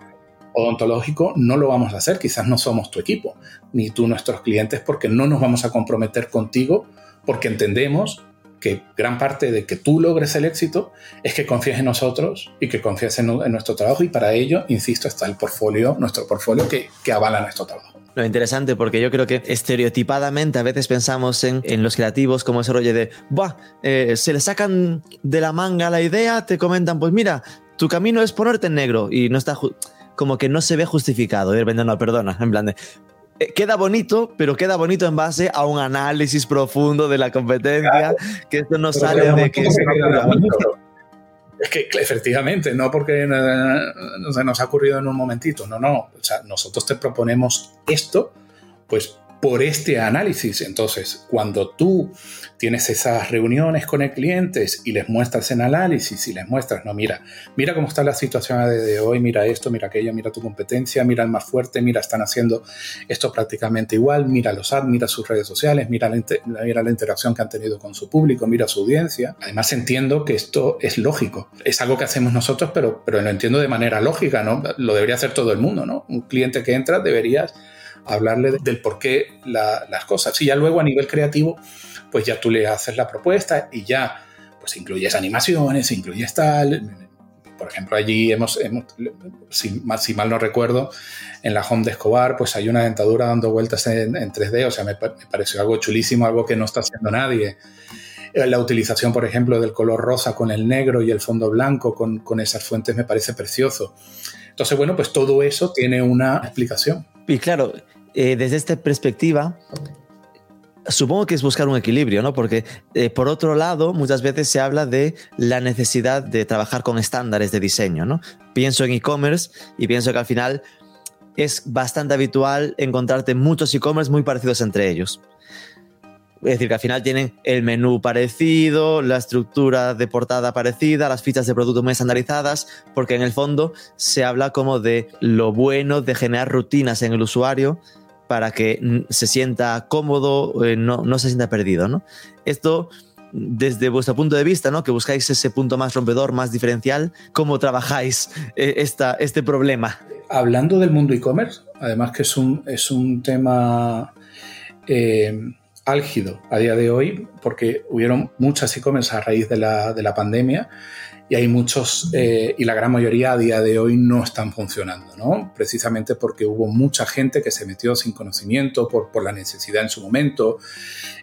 odontológico, no lo vamos a hacer. Quizás no somos tu equipo, ni tú nuestros clientes, porque no nos vamos a comprometer contigo, porque entendemos que gran parte de que tú logres el éxito es que confíes en nosotros y que confíes en, nuestro trabajo y para ello, insisto, está el portfolio, nuestro portfolio que, avala nuestro trabajo. Lo interesante porque yo creo que estereotipadamente a veces pensamos en, en los creativos como ese rollo de, Buah, eh, se le sacan de la manga la idea, te comentan, pues mira, tu camino es ponerte en negro y no está como que no se ve justificado. Y no, perdona, en plan de, queda bonito, pero queda bonito en base a un análisis profundo de la competencia, que esto no sale de que... Es que efectivamente, no porque no se nos ha ocurrido en un momentito, no, no. O sea, nosotros te proponemos esto, pues por este análisis. Entonces, cuando tú tienes esas reuniones con el cliente y les muestras en análisis y les muestras, no, mira, mira cómo está la situación de hoy, mira esto, mira aquello, mira tu competencia, mira el más fuerte, mira, están haciendo esto prácticamente igual, mira los ads, mira sus redes sociales, mira la, mira la interacción que han tenido con su público, mira su audiencia. Además, entiendo que esto es lógico. Es algo que hacemos nosotros, pero, pero lo entiendo de manera lógica, ¿no? Lo debería hacer todo el mundo, ¿no? Un cliente que entra deberías hablarle del por qué las cosas. Y ya luego a nivel creativo, pues ya tú le haces la propuesta y ya pues incluyes animaciones, incluyes tal. Por ejemplo, allí hemos, si, mal, mal, no recuerdo, en la home de Escobar, pues hay una dentadura dando vueltas en, 3D, o sea, me, pareció algo chulísimo, algo que no está haciendo nadie. Eh, la utilización, por ejemplo, del color rosa con el negro y el fondo blanco con, con esas fuentes me parece precioso. Entonces, bueno, pues todo eso tiene una explicación. Y claro, eh, desde esta perspectiva, supongo que es buscar un equilibrio, ¿no? Porque eh, por otro lado, muchas veces se habla de la necesidad de trabajar con estándares de diseño, ¿no? Pienso en e-commerce y pienso que al final es bastante habitual encontrarte muchos e-commerce muy parecidos entre ellos. Es decir, que al final tienen el menú parecido, la estructura de portada parecida, las fichas de producto muy estandarizadas, porque en el fondo se habla como de lo bueno de generar rutinas en el usuario para que se sienta cómodo, eh, no, no se sienta perdido. ¿no? Esto, desde vuestro punto de vista, ¿no? que buscáis ese punto más rompedor, más diferencial, ¿cómo trabajáis eh, esta, este problema? Hablando del mundo e-commerce, además que es un, es un tema... Eh, álgido a día de hoy porque hubieron muchas e-commerce a raíz de la, de la pandemia y hay muchos, eh, y la gran mayoría a día de hoy no están funcionando, ¿no? Precisamente porque hubo mucha gente que se metió sin conocimiento por, por la necesidad en su momento,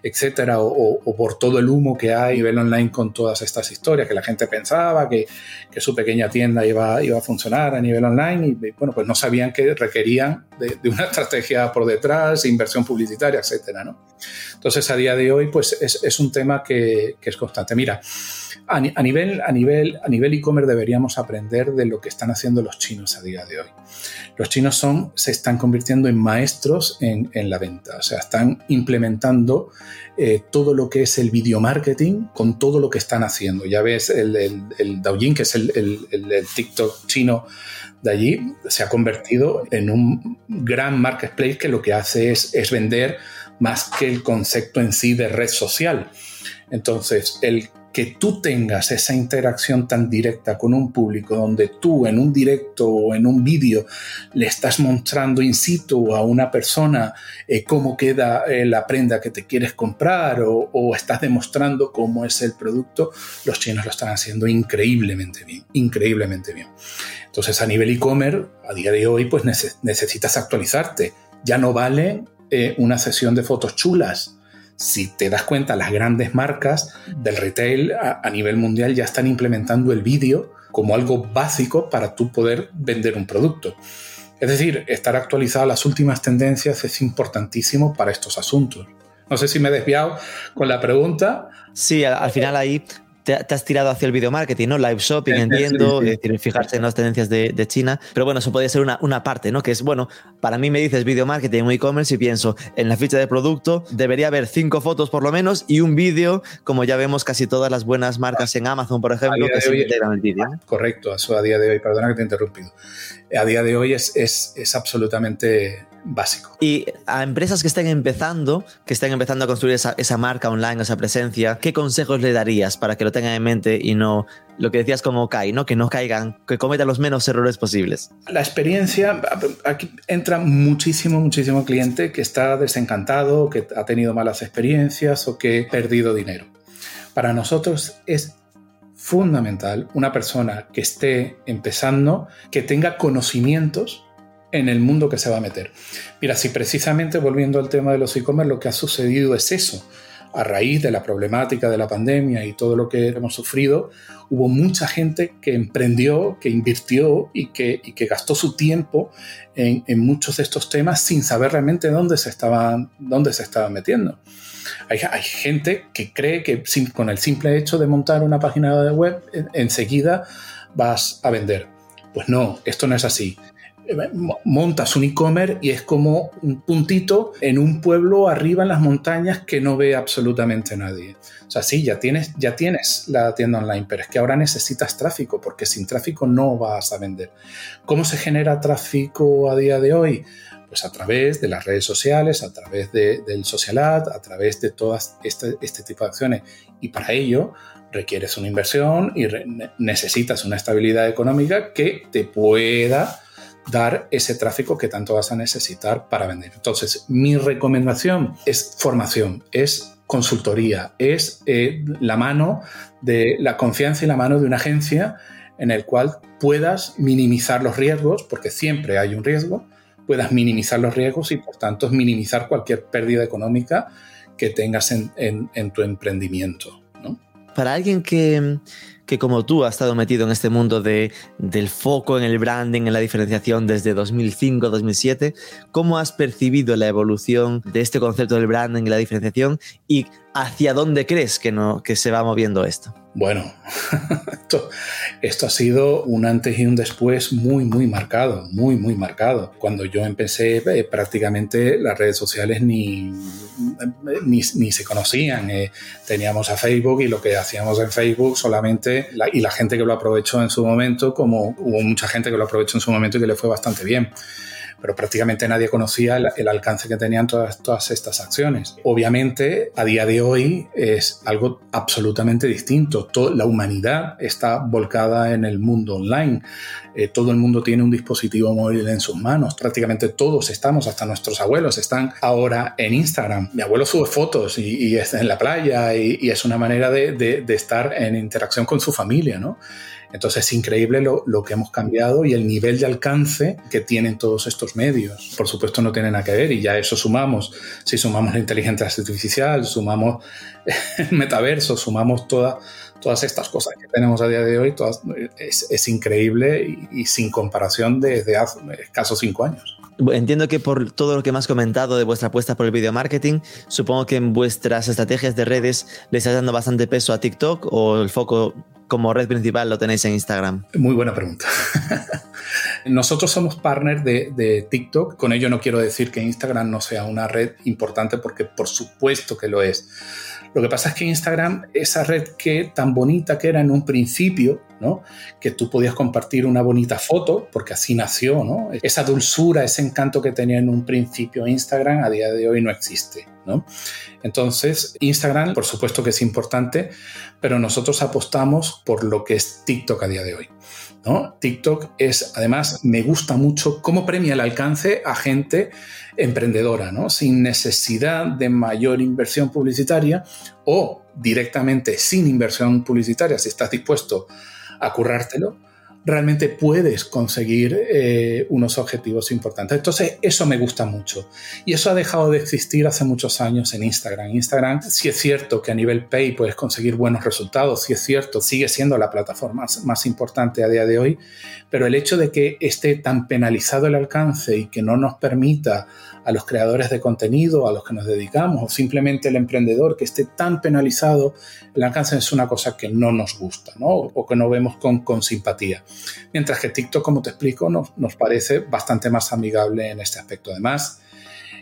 etcétera, o, o, por todo el humo que hay a nivel online con todas estas historias, que la gente pensaba que, que su pequeña tienda iba, iba a funcionar a nivel online y, bueno, pues no sabían que requerían de, de una estrategia por detrás, inversión publicitaria, etcétera, ¿no? Entonces, a día de hoy, pues es, es un tema que, que es constante. Mira, a, nivel a nivel a nivel e-commerce deberíamos aprender de lo que están haciendo los chinos a día de hoy. Los chinos son se están convirtiendo en maestros en, en la venta, o sea, están implementando eh, todo lo que es el video marketing con todo lo que están haciendo. Ya ves el, el, el Douyin, que es el, el TikTok chino de allí, se ha convertido en un gran marketplace que lo que hace es, es vender más que el concepto en sí de red social. Entonces, el que tú tengas esa interacción tan directa con un público donde tú en un directo o en un vídeo le estás mostrando in situ a una persona eh, cómo queda eh, la prenda que te quieres comprar o, estás demostrando cómo es el producto, los chinos lo están haciendo increíblemente bien, increíblemente bien. Entonces a nivel e-commerce, a día de hoy, pues necesitas actualizarte. Ya no vale eh, una sesión de fotos chulas si te das cuenta, las grandes marcas del retail a, nivel mundial ya están implementando el vídeo como algo básico para tú poder vender un producto. Es decir, estar actualizado a las últimas tendencias es importantísimo para estos asuntos. No sé si me he desviado con la pregunta. Sí, al, final ahí te, has tirado hacia el video marketing, ¿no? Live shopping, entiendo, es decir, fijarse en las tendencias de, China. Pero bueno, eso podría ser una, una parte, ¿no? Que es, bueno, para mí me dices video marketing o e-commerce y pienso en la ficha de producto debería haber cinco fotos por lo menos y un vídeo, como ya vemos casi todas las buenas marcas en Amazon, por ejemplo, que se integran el vídeo. Correcto, eso a día de hoy, perdona que te he interrumpido. A día de hoy es, es, es absolutamente básico. Y a empresas que estén empezando, que estén empezando a construir esa, esa, marca online, esa presencia, ¿qué consejos le darías para que lo tengan en mente y no lo que decías como CAI, ¿no? que no caigan, que cometan los menos errores posibles? La experiencia, aquí entra muchísimo, muchísimo cliente que está desencantado, que ha tenido malas experiencias o que ha perdido dinero. Para nosotros es fundamental una persona que esté empezando, que tenga conocimientos en el mundo que se va a meter. Mira, si precisamente volviendo al tema de los e-commerce, lo que ha sucedido es eso. A raíz de la problemática de la pandemia y todo lo que hemos sufrido, hubo mucha gente que emprendió, que invirtió y que, que gastó su tiempo en, muchos de estos temas sin saber realmente dónde se estaban, dónde se estaban metiendo. Hay, gente que cree que con el simple hecho de montar una página de web, enseguida vas a vender. Pues no, esto no es así montas un e-commerce y es como un puntito en un pueblo arriba en las montañas que no ve absolutamente nadie. O sea, sí, ya tienes, ya tienes la tienda online, pero es que ahora necesitas tráfico, porque sin tráfico no vas a vender. ¿Cómo se genera tráfico a día de hoy? Pues a través de las redes sociales, a través del social ad, a través de todas este, este tipo de acciones. Y para ello requieres una inversión y necesitas una estabilidad económica que te pueda dar ese tráfico que tanto vas a necesitar para vender. Entonces, mi recomendación es formación, es consultoría, es eh, la mano de la confianza y la mano de una agencia en el cual puedas minimizar los riesgos, porque siempre hay un riesgo, puedas minimizar los riesgos y por tanto minimizar cualquier pérdida económica que tengas en, tu emprendimiento. Para alguien que, que como tú has estado metido en este mundo de, del foco en el branding, en la diferenciación desde 2005-2007, ¿cómo has percibido la evolución de este concepto del branding y la diferenciación y hacia dónde crees que, no, que se va moviendo esto? Bueno, esto, ha sido un antes y un después muy, muy marcado, muy, muy marcado. Cuando yo empecé, eh, prácticamente las redes sociales ni, ni, se conocían. Eh, teníamos a Facebook y lo que hacíamos en Facebook solamente, y la gente que lo aprovechó en su momento, como hubo mucha gente que lo aprovechó en su momento y que le fue bastante bien pero prácticamente nadie conocía el, alcance que tenían todas, todas estas acciones. Obviamente, a día de hoy es algo absolutamente distinto. la humanidad está volcada en el mundo online. Eh, todo el mundo tiene un dispositivo móvil en sus manos. Prácticamente todos estamos, hasta nuestros abuelos están ahora en Instagram. Mi abuelo sube fotos y, está en la playa y, es una manera de, de estar en interacción con su familia, ¿no? Entonces es increíble lo, que hemos cambiado y el nivel de alcance que tienen todos estos medios. Por supuesto no tienen nada que ver y ya eso sumamos. Si sumamos la inteligencia artificial, sumamos el metaverso, sumamos todas estas cosas que tenemos a día de hoy, es, increíble y, sin comparación desde hace escasos cinco años. Entiendo que por todo lo que me has comentado de vuestra apuesta por el video marketing, supongo que en vuestras estrategias de redes le estás dando bastante peso a TikTok o el foco como red principal lo tenéis en Instagram? Muy buena pregunta. Nosotros somos partners de, TikTok. Con ello no quiero decir que Instagram no sea una red importante porque por supuesto que lo es. Lo que pasa es que Instagram, esa red que tan bonita que era en un principio, ¿no? Que tú podías compartir una bonita foto, porque así nació, ¿no? Esa dulzura, ese encanto que tenía en un principio Instagram, a día de hoy no existe, ¿no? Entonces, Instagram, por supuesto que es importante, pero nosotros apostamos por lo que es TikTok a día de hoy. TikTok es, además, me gusta mucho cómo premia el alcance a gente emprendedora, ¿no? sin necesidad de mayor inversión publicitaria o directamente sin inversión publicitaria, si estás dispuesto a currártelo, realmente puedes conseguir eh, unos objetivos importantes. Entonces, eso me gusta mucho. Y eso ha dejado de existir hace muchos años en Instagram. Instagram, si es cierto que a nivel pay puedes conseguir buenos resultados, si es cierto, sigue siendo la plataforma más importante a día de hoy, pero el hecho de que esté tan penalizado el alcance y que no nos permita a los creadores de contenido, a los que nos dedicamos, o simplemente el emprendedor que esté tan penalizado, el alcance es una cosa que no nos gusta, ¿no? O que no vemos con, con simpatía. Mientras que TikTok, como te explico, nos, nos parece bastante más amigable en este aspecto. Además,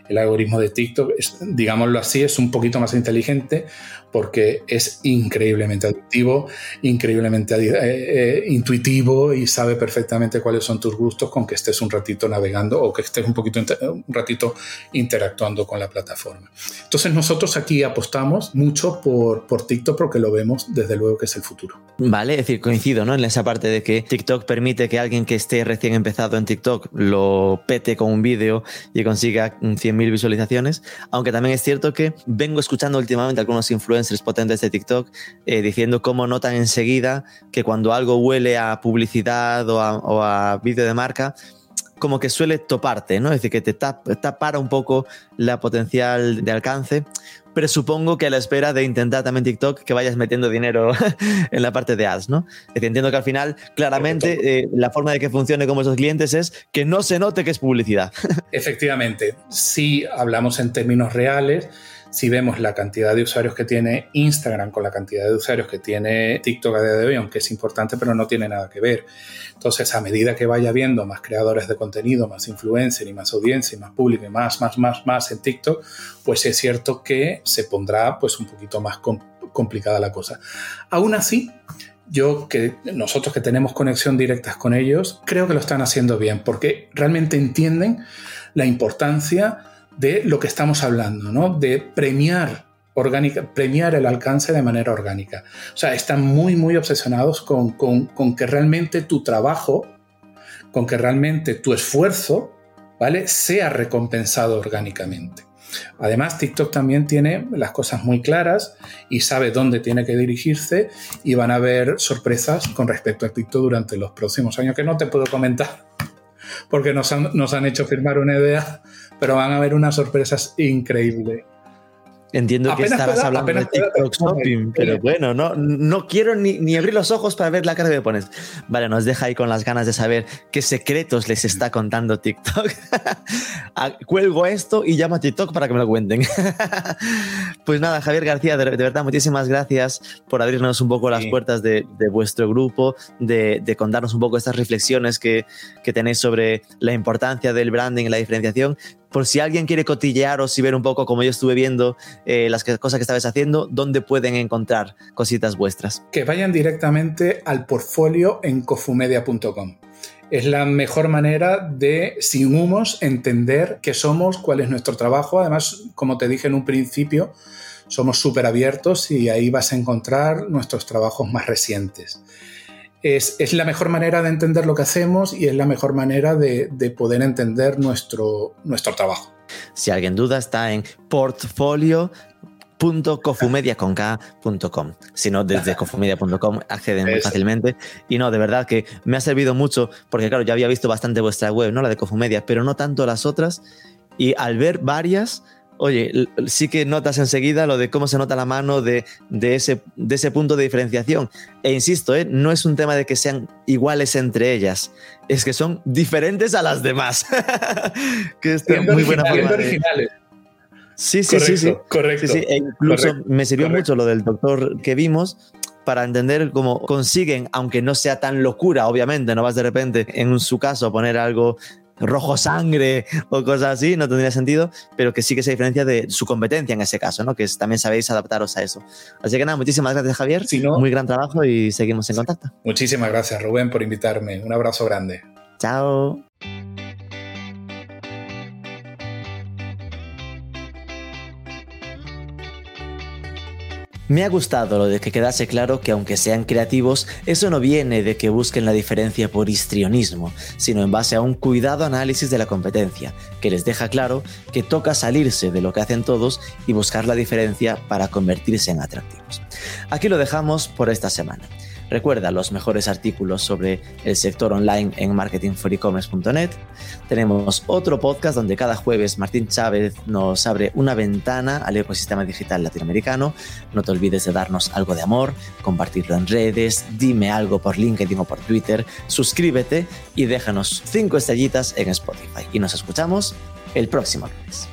el algoritmo de TikTok, digámoslo así, es un poquito más inteligente porque es increíblemente adictivo, increíblemente eh, eh, intuitivo y sabe perfectamente cuáles son tus gustos con que estés un ratito navegando o que estés un poquito un ratito interactuando con la plataforma. Entonces nosotros aquí apostamos mucho por, por TikTok porque lo vemos desde luego que es el futuro. Vale, es decir, coincido ¿no? en esa parte de que TikTok permite que alguien que esté recién empezado en TikTok lo pete con un vídeo y consiga 100 mil visualizaciones, aunque también es cierto que vengo escuchando últimamente algunos influencers potentes de TikTok eh, diciendo cómo notan enseguida que cuando algo huele a publicidad o a, o a vídeo de marca, como que suele toparte, ¿no? Es decir, que te tapara un poco la potencial de alcance, pero supongo que a la espera de intentar también TikTok que vayas metiendo dinero en la parte de ads, ¿no? Es decir, entiendo que al final, claramente, eh, la forma de que funcione como esos clientes es que no se note que es publicidad. Efectivamente, si hablamos en términos reales, si vemos la cantidad de usuarios que tiene Instagram con la cantidad de usuarios que tiene TikTok a día de hoy, aunque es importante, pero no tiene nada que ver. Entonces, a medida que vaya viendo más creadores de contenido, más influencers y más audiencia y más público y más, más, más, más en TikTok, pues es cierto que se pondrá pues un poquito más complicada la cosa. Aún así, yo que nosotros que tenemos conexión directas con ellos, creo que lo están haciendo bien porque realmente entienden la importancia de lo que estamos hablando, ¿no? De premiar orgánica, premiar el alcance de manera orgánica. O sea, están muy, muy obsesionados con, que realmente tu trabajo, con que realmente tu esfuerzo, ¿vale? Sea recompensado orgánicamente. Además, TikTok también tiene las cosas muy claras y sabe dónde tiene que dirigirse y van a haber sorpresas con respecto a TikTok durante los próximos años que no te puedo comentar porque nos han, nos han hecho firmar una idea pero van a haber unas sorpresas increíbles. Entiendo que estabas hablando de TikTok Shopping, pero bueno, no, no quiero ni, ni, abrir los ojos para ver la cara que me pones. Vale, nos deja ahí con las ganas de saber qué secretos les está contando TikTok. Ah, cuelgo esto y llamo a TikTok para que me lo cuenten. pues nada, Javier García, de, verdad, muchísimas gracias por abrirnos un poco las puertas de, de, vuestro grupo, de, de, contarnos un poco estas reflexiones que, que tenéis sobre la importancia del branding y la diferenciación por si alguien quiere cotillearos y ver un poco como yo estuve viendo eh, las cosas que estabais haciendo, ¿dónde pueden encontrar cositas vuestras? Que vayan directamente al portfolio en cofumedia.com. Es la mejor manera de, sin humos, entender qué somos, cuál es nuestro trabajo. Además, como te dije en un principio, somos súper abiertos y ahí vas a encontrar nuestros trabajos más recientes es, la mejor manera de entender lo que hacemos y es la mejor manera de, poder entender nuestro, nuestro trabajo. Si alguien duda, está en portfolio.cofumediacon.com. Si no, desde cofumedia.com acceden muy fácilmente. Y no, de verdad que me ha servido mucho, porque claro, ya había visto bastante vuestra web, ¿no? La de Cofumedia, pero no tanto las otras. Y al ver varias, oye, sí que notas enseguida lo de cómo se nota la mano de, ese, de ese punto de diferenciación. E insisto, ¿eh? no es un tema de que sean iguales entre ellas, es que son diferentes a las demás. que es muy buena forma. Originales. Sí, sí, sí, sí. Correcto. E incluso me sirvió mucho lo del doctor que vimos para entender cómo consiguen, aunque no sea tan locura, obviamente, no vas de repente en su caso a poner algo rojo sangre o cosas así, no tendría sentido, pero que sí que se diferencia de su competencia en ese caso, ¿no? Que también sabéis adaptaros a eso. Así que nada, muchísimas gracias Javier, muy gran trabajo y seguimos en contacto. Muchísimas gracias Rubén por invitarme, un abrazo grande. Chao. Me ha gustado lo de que quedase claro que aunque sean creativos, eso no viene de que busquen la diferencia por histrionismo, sino en base a un cuidado análisis de la competencia, que les deja claro que toca salirse de lo que hacen todos y buscar la diferencia para convertirse en atractivos. Aquí lo dejamos por esta semana. Recuerda los mejores artículos sobre el sector online en marketingforecommerce.net. Tenemos otro podcast donde cada jueves Martín Chávez nos abre una ventana al ecosistema digital latinoamericano. No te olvides de darnos algo de amor, compartirlo en redes, dime algo por LinkedIn o por Twitter, suscríbete y déjanos cinco estrellitas en Spotify. Y nos escuchamos el próximo lunes.